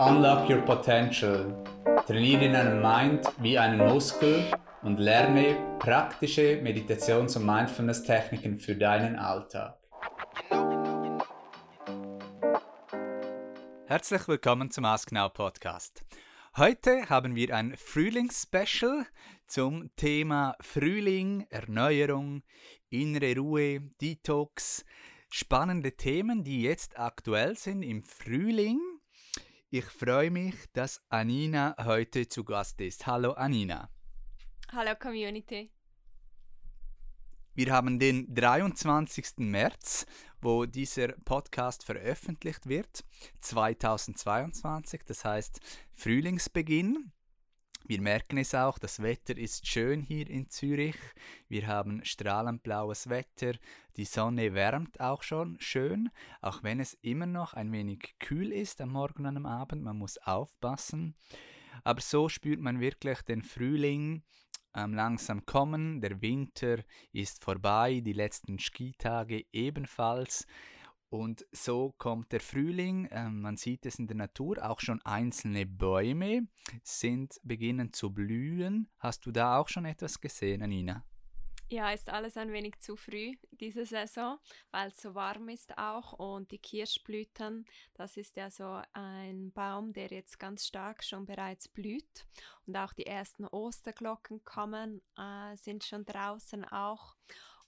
Unlock Your Potential. Trainiere deinen Mind wie einen Muskel und lerne praktische Meditations- und Mindfulness-Techniken für deinen Alltag. Herzlich willkommen zum Ask Now Podcast. Heute haben wir ein Frühlingsspecial zum Thema Frühling, Erneuerung, innere Ruhe, Detox. Spannende Themen, die jetzt aktuell sind im Frühling. Ich freue mich, dass Anina heute zu Gast ist. Hallo Anina. Hallo Community. Wir haben den 23. März, wo dieser Podcast veröffentlicht wird, 2022, das heißt Frühlingsbeginn. Wir merken es auch, das Wetter ist schön hier in Zürich. Wir haben strahlend blaues Wetter. Die Sonne wärmt auch schon schön, auch wenn es immer noch ein wenig kühl ist am Morgen und am Abend. Man muss aufpassen. Aber so spürt man wirklich den Frühling ähm, langsam kommen. Der Winter ist vorbei, die letzten Skitage ebenfalls. Und so kommt der Frühling, äh, man sieht es in der Natur, auch schon einzelne Bäume sind beginnen zu blühen. Hast du da auch schon etwas gesehen, Anina? Ja, ist alles ein wenig zu früh diese Saison, weil es so warm ist auch und die Kirschblüten, das ist ja so ein Baum, der jetzt ganz stark schon bereits blüht und auch die ersten Osterglocken kommen, äh, sind schon draußen auch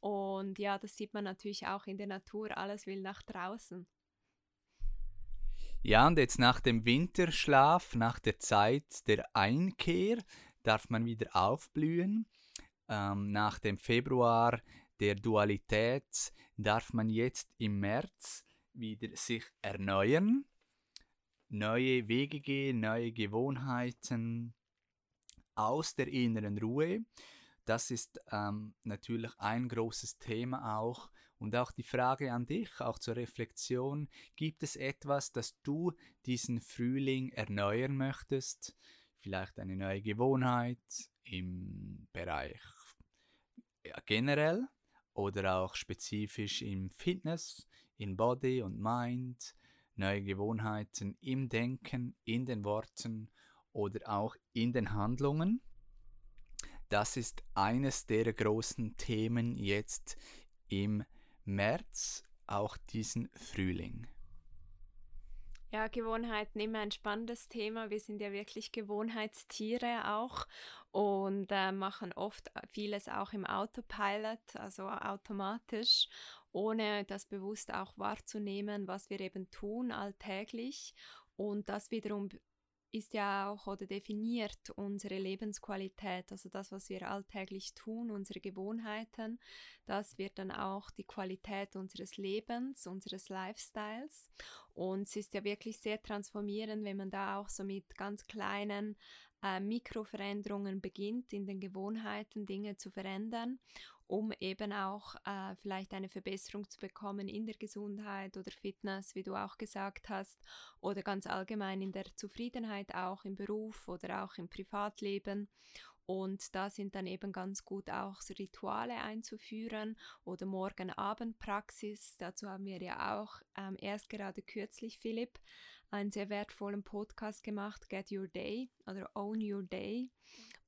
und ja, das sieht man natürlich auch in der Natur, alles will nach draußen. Ja, und jetzt nach dem Winterschlaf, nach der Zeit der Einkehr, darf man wieder aufblühen. Ähm, nach dem Februar der Dualität darf man jetzt im März wieder sich erneuern, neue Wege gehen, neue Gewohnheiten aus der inneren Ruhe. Das ist ähm, natürlich ein großes Thema auch. Und auch die Frage an dich, auch zur Reflexion, gibt es etwas, das du diesen Frühling erneuern möchtest? Vielleicht eine neue Gewohnheit im Bereich ja, generell oder auch spezifisch im Fitness, in Body und Mind, neue Gewohnheiten im Denken, in den Worten oder auch in den Handlungen. Das ist eines der großen Themen jetzt im März, auch diesen Frühling. Ja, Gewohnheiten immer ein spannendes Thema. Wir sind ja wirklich Gewohnheitstiere auch und äh, machen oft vieles auch im Autopilot, also automatisch, ohne das bewusst auch wahrzunehmen, was wir eben tun alltäglich. Und das wiederum ist ja auch oder definiert unsere Lebensqualität, also das, was wir alltäglich tun, unsere Gewohnheiten, das wird dann auch die Qualität unseres Lebens, unseres Lifestyles. Und es ist ja wirklich sehr transformierend, wenn man da auch so mit ganz kleinen äh, Mikroveränderungen beginnt, in den Gewohnheiten Dinge zu verändern um eben auch äh, vielleicht eine Verbesserung zu bekommen in der Gesundheit oder Fitness, wie du auch gesagt hast, oder ganz allgemein in der Zufriedenheit auch im Beruf oder auch im Privatleben. Und da sind dann eben ganz gut auch so Rituale einzuführen oder Morgen-Abend-Praxis. Dazu haben wir ja auch ähm, erst gerade kürzlich, Philipp, einen sehr wertvollen Podcast gemacht, Get Your Day oder Own Your Day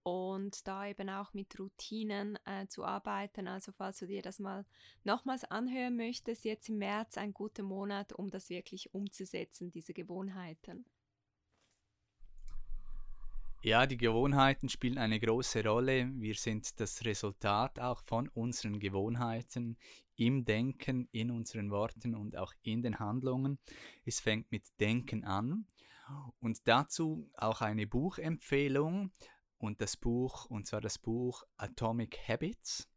und da eben auch mit Routinen äh, zu arbeiten. Also falls du dir das mal nochmals anhören möchtest, jetzt im März ein guter Monat, um das wirklich umzusetzen, diese Gewohnheiten. Ja, die Gewohnheiten spielen eine große Rolle. Wir sind das Resultat auch von unseren Gewohnheiten im Denken, in unseren Worten und auch in den Handlungen. Es fängt mit Denken an. Und dazu auch eine Buchempfehlung und das Buch, und zwar das Buch Atomic Habits.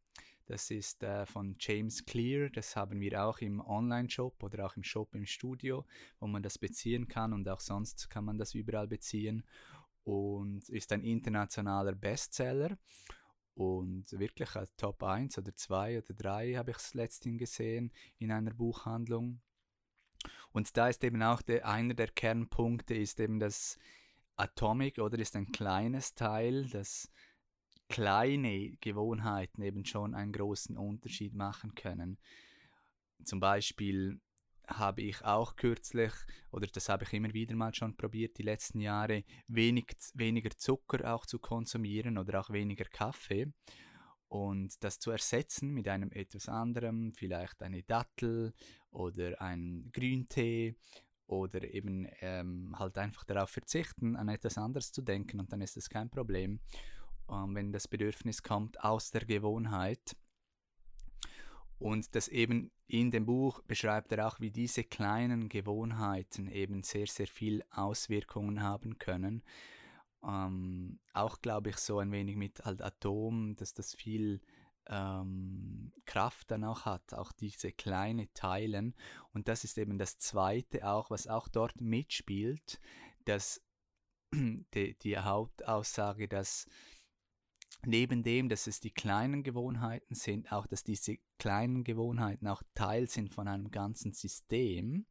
Das ist äh, von James Clear. Das haben wir auch im Online-Shop oder auch im Shop im Studio, wo man das beziehen kann und auch sonst kann man das überall beziehen. Und ist ein internationaler Bestseller und wirklich als Top 1 oder 2 oder 3 habe ich es letztens gesehen in einer Buchhandlung. Und da ist eben auch der, einer der Kernpunkte ist eben das Atomic oder ist ein kleines Teil, dass kleine Gewohnheiten eben schon einen großen Unterschied machen können. Zum Beispiel habe ich auch kürzlich, oder das habe ich immer wieder mal schon probiert, die letzten Jahre, wenig, weniger Zucker auch zu konsumieren oder auch weniger Kaffee. Und das zu ersetzen mit einem etwas anderem, vielleicht eine Dattel oder ein Grüntee oder eben ähm, halt einfach darauf verzichten, an etwas anderes zu denken und dann ist es kein Problem, ähm, wenn das Bedürfnis kommt aus der Gewohnheit. Und das eben in dem Buch beschreibt er auch, wie diese kleinen Gewohnheiten eben sehr, sehr viel Auswirkungen haben können. Ähm, auch glaube ich so ein wenig mit halt Atom, dass das viel ähm, Kraft dann auch hat, auch diese kleinen Teilen. Und das ist eben das Zweite auch, was auch dort mitspielt, dass die, die Hauptaussage, dass neben dem, dass es die kleinen Gewohnheiten sind, auch dass diese kleinen Gewohnheiten auch Teil sind von einem ganzen System,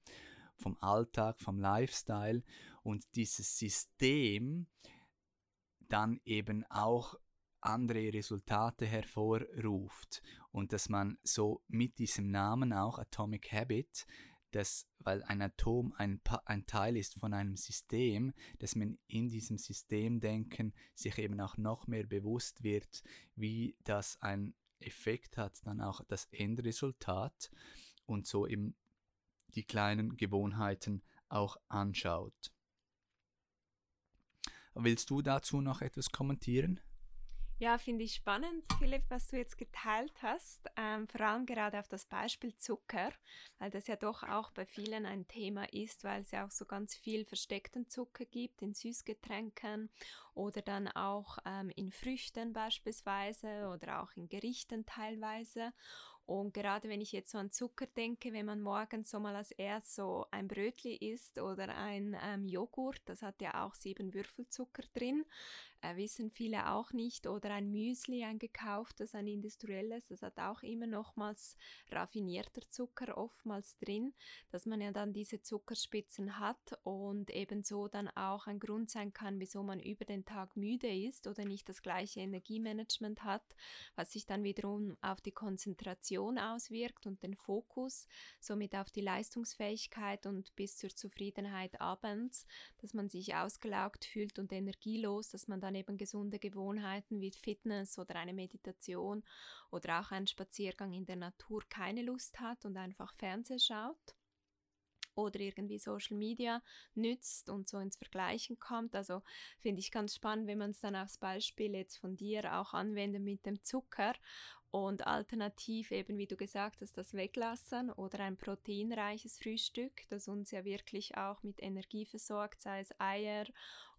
vom Alltag, vom Lifestyle und dieses System dann eben auch andere Resultate hervorruft und dass man so mit diesem Namen auch Atomic Habit dass, weil ein Atom ein, ein Teil ist von einem System, dass man in diesem Systemdenken sich eben auch noch mehr bewusst wird, wie das ein Effekt hat, dann auch das Endresultat und so eben die kleinen Gewohnheiten auch anschaut. Willst du dazu noch etwas kommentieren? Ja, finde ich spannend, Philipp, was du jetzt geteilt hast. Ähm, vor allem gerade auf das Beispiel Zucker, weil das ja doch auch bei vielen ein Thema ist, weil es ja auch so ganz viel versteckten Zucker gibt in Süßgetränken oder dann auch ähm, in Früchten beispielsweise oder auch in Gerichten teilweise. Und gerade wenn ich jetzt so an Zucker denke, wenn man morgens so mal als erst so ein Brötli isst oder ein ähm, Joghurt, das hat ja auch sieben Würfelzucker drin, äh, wissen viele auch nicht. Oder ein Müsli, ein gekauftes, ein industrielles, das hat auch immer nochmals raffinierter Zucker oftmals drin, dass man ja dann diese Zuckerspitzen hat und ebenso dann auch ein Grund sein kann, wieso man über den Tag müde ist oder nicht das gleiche Energiemanagement hat, was sich dann wiederum auf die Konzentration auswirkt und den Fokus, somit auf die Leistungsfähigkeit und bis zur Zufriedenheit abends, dass man sich ausgelaugt fühlt und energielos, dass man dann eben gesunde Gewohnheiten wie Fitness oder eine Meditation oder auch einen Spaziergang in der Natur keine Lust hat und einfach Fernseh schaut oder irgendwie Social Media nützt und so ins Vergleichen kommt. Also finde ich ganz spannend, wenn man es dann aufs Beispiel jetzt von dir auch anwendet mit dem Zucker und alternativ eben, wie du gesagt hast, das Weglassen oder ein proteinreiches Frühstück, das uns ja wirklich auch mit Energie versorgt, sei es Eier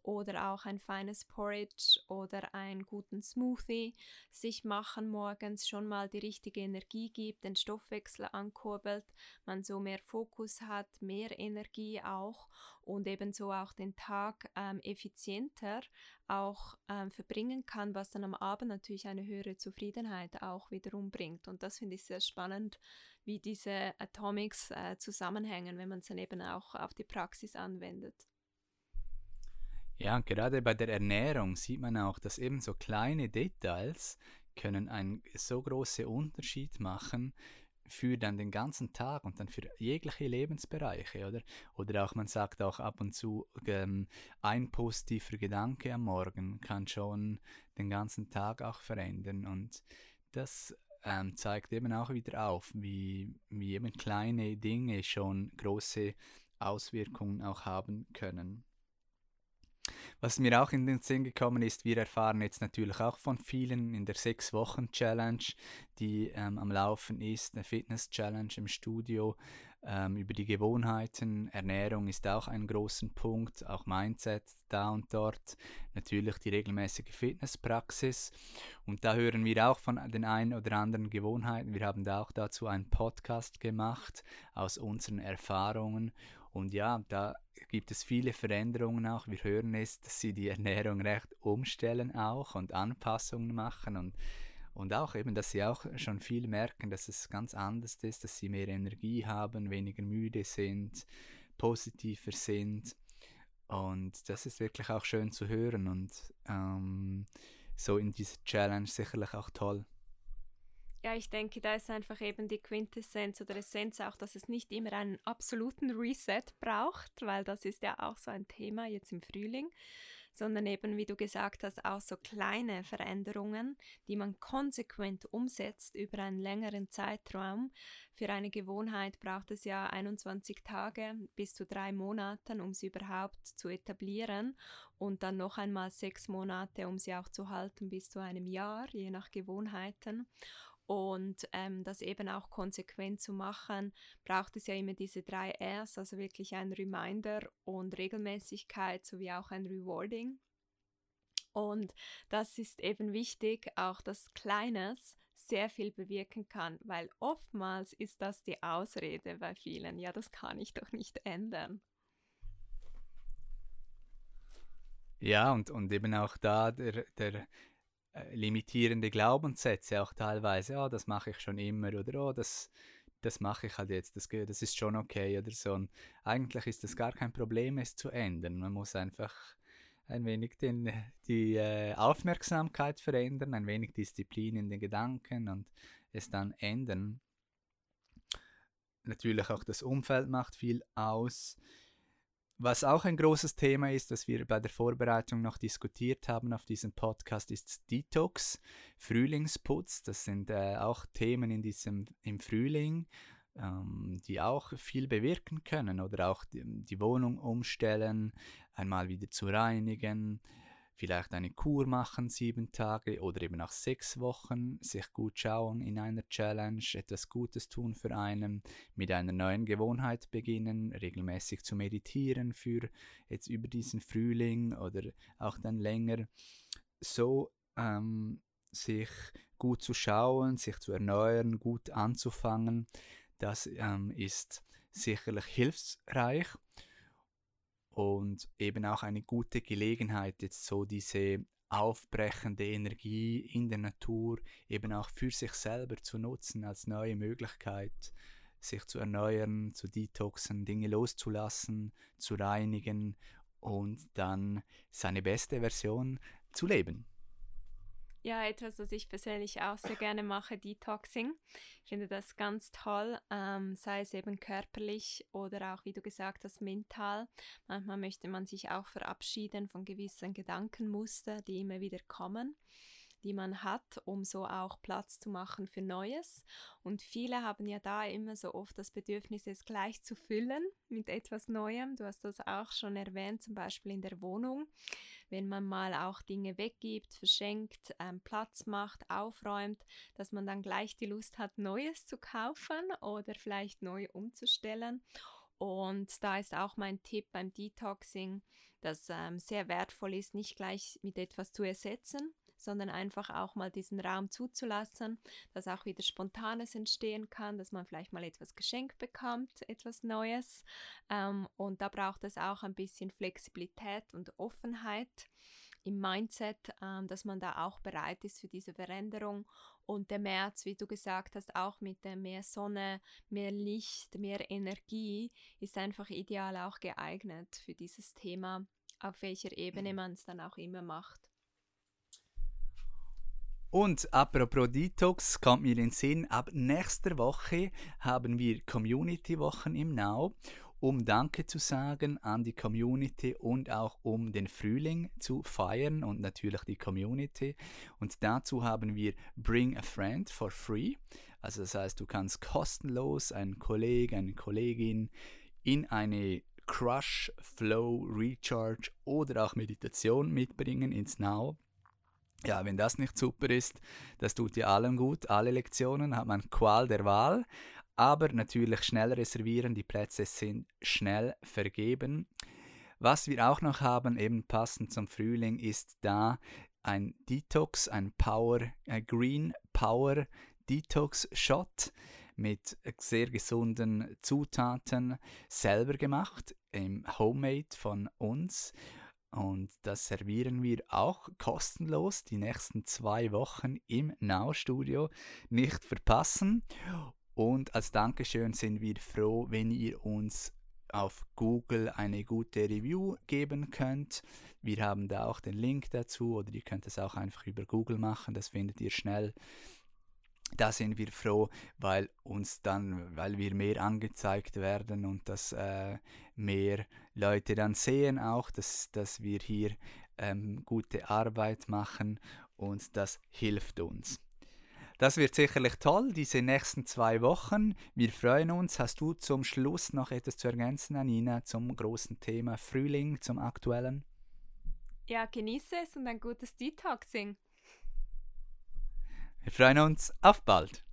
oder auch ein feines Porridge oder einen guten Smoothie sich machen morgens schon mal die richtige Energie gibt, den Stoffwechsel ankurbelt, man so mehr Fokus hat, mehr Energie auch und ebenso auch den Tag ähm, effizienter auch ähm, verbringen kann, was dann am Abend natürlich eine höhere Zufriedenheit auch wiederum bringt. Und das finde ich sehr spannend, wie diese Atomics äh, zusammenhängen, wenn man es dann eben auch auf die Praxis anwendet. Ja, gerade bei der Ernährung sieht man auch, dass eben so kleine Details können einen so großen Unterschied machen für dann den ganzen Tag und dann für jegliche Lebensbereiche, oder? Oder auch, man sagt auch ab und zu, ähm, ein positiver Gedanke am Morgen kann schon den ganzen Tag auch verändern und das ähm, zeigt eben auch wieder auf, wie, wie eben kleine Dinge schon große Auswirkungen auch haben können. Was mir auch in den Sinn gekommen ist, wir erfahren jetzt natürlich auch von vielen in der Sechs-Wochen-Challenge, die ähm, am Laufen ist, eine Fitness-Challenge im Studio, ähm, über die Gewohnheiten. Ernährung ist auch ein großer Punkt, auch Mindset da und dort. Natürlich die regelmäßige Fitnesspraxis. Und da hören wir auch von den ein oder anderen Gewohnheiten. Wir haben da auch dazu einen Podcast gemacht aus unseren Erfahrungen. Und ja, da gibt es viele Veränderungen auch. Wir hören es, dass sie die Ernährung recht umstellen auch und Anpassungen machen und, und auch eben, dass sie auch schon viel merken, dass es ganz anders ist, dass sie mehr Energie haben, weniger müde sind, positiver sind. Und das ist wirklich auch schön zu hören und ähm, so in dieser Challenge sicherlich auch toll. Ja, ich denke, da ist einfach eben die Quintessenz oder Essenz auch, dass es nicht immer einen absoluten Reset braucht, weil das ist ja auch so ein Thema jetzt im Frühling, sondern eben, wie du gesagt hast, auch so kleine Veränderungen, die man konsequent umsetzt über einen längeren Zeitraum. Für eine Gewohnheit braucht es ja 21 Tage bis zu drei Monaten, um sie überhaupt zu etablieren und dann noch einmal sechs Monate, um sie auch zu halten bis zu einem Jahr, je nach Gewohnheiten. Und ähm, das eben auch konsequent zu machen, braucht es ja immer diese drei Rs, also wirklich ein Reminder und Regelmäßigkeit sowie auch ein Rewarding. Und das ist eben wichtig, auch dass Kleines sehr viel bewirken kann, weil oftmals ist das die Ausrede bei vielen, ja, das kann ich doch nicht ändern. Ja, und, und eben auch da der, der limitierende Glaubenssätze auch teilweise, ja, das mache ich schon immer oder oh, das, das mache ich halt jetzt, das, das ist schon okay oder so. Und eigentlich ist das gar kein Problem, es zu ändern. Man muss einfach ein wenig den, die äh, Aufmerksamkeit verändern, ein wenig Disziplin in den Gedanken und es dann ändern. Natürlich auch das Umfeld macht viel aus. Was auch ein großes Thema ist, das wir bei der Vorbereitung noch diskutiert haben auf diesem Podcast, ist Detox, Frühlingsputz. Das sind äh, auch Themen in diesem, im Frühling, ähm, die auch viel bewirken können oder auch die, die Wohnung umstellen, einmal wieder zu reinigen, vielleicht eine Kur machen, sieben Tage oder eben auch sechs Wochen, sich gut schauen in einer Challenge, etwas Gutes tun für einen, mit einer neuen Gewohnheit beginnen, regelmäßig zu meditieren für jetzt über diesen Frühling oder auch dann länger. So ähm, sich gut zu schauen, sich zu erneuern, gut anzufangen, das ähm, ist sicherlich hilfreich und eben auch eine gute Gelegenheit, jetzt so diese aufbrechende Energie in der Natur eben auch für sich selber zu nutzen als neue Möglichkeit, sich zu erneuern, zu detoxen, Dinge loszulassen, zu reinigen und dann seine beste Version zu leben. Ja, etwas, was ich persönlich auch sehr gerne mache, Detoxing. Ich finde das ganz toll, ähm, sei es eben körperlich oder auch, wie du gesagt hast, mental. Manchmal möchte man sich auch verabschieden von gewissen Gedankenmuster, die immer wieder kommen die man hat, um so auch Platz zu machen für Neues. Und viele haben ja da immer so oft das Bedürfnis, es gleich zu füllen mit etwas Neuem. Du hast das auch schon erwähnt, zum Beispiel in der Wohnung wenn man mal auch Dinge weggibt, verschenkt, ähm, Platz macht, aufräumt, dass man dann gleich die Lust hat, Neues zu kaufen oder vielleicht neu umzustellen. Und da ist auch mein Tipp beim Detoxing, dass ähm, sehr wertvoll ist, nicht gleich mit etwas zu ersetzen, sondern einfach auch mal diesen Raum zuzulassen, dass auch wieder Spontanes entstehen kann, dass man vielleicht mal etwas geschenkt bekommt, etwas Neues. Ähm, und da braucht es auch ein bisschen Flexibilität und Offenheit im Mindset, ähm, dass man da auch bereit ist für diese Veränderung. Und der März, wie du gesagt hast, auch mit der mehr Sonne, mehr Licht, mehr Energie, ist einfach ideal auch geeignet für dieses Thema, auf welcher Ebene man es dann auch immer macht. Und apropos Detox kommt mir in den Sinn, ab nächster Woche haben wir Community-Wochen im Now, um Danke zu sagen an die Community und auch um den Frühling zu feiern und natürlich die Community. Und dazu haben wir Bring a Friend for Free. Also das heißt, du kannst kostenlos einen Kollegen, eine Kollegin in eine Crush, Flow, Recharge oder auch Meditation mitbringen ins Now ja, wenn das nicht super ist, das tut ja allen gut. Alle Lektionen hat man Qual der Wahl. Aber natürlich schnell reservieren, die Plätze sind schnell vergeben. Was wir auch noch haben, eben passend zum Frühling, ist da ein Detox, ein Power, ein Green Power Detox Shot mit sehr gesunden Zutaten selber gemacht, im Homemade von uns. Und das servieren wir auch kostenlos die nächsten zwei Wochen im Now-Studio. Nicht verpassen. Und als Dankeschön sind wir froh, wenn ihr uns auf Google eine gute Review geben könnt. Wir haben da auch den Link dazu oder ihr könnt es auch einfach über Google machen, das findet ihr schnell. Da sind wir froh, weil uns dann, weil wir mehr angezeigt werden und dass äh, mehr Leute dann sehen auch, dass, dass wir hier ähm, gute Arbeit machen und das hilft uns. Das wird sicherlich toll, diese nächsten zwei Wochen. Wir freuen uns. Hast du zum Schluss noch etwas zu ergänzen, Anina, zum großen Thema Frühling, zum aktuellen? Ja, genieße es und ein gutes Detoxing. Wir freuen uns. Auf bald.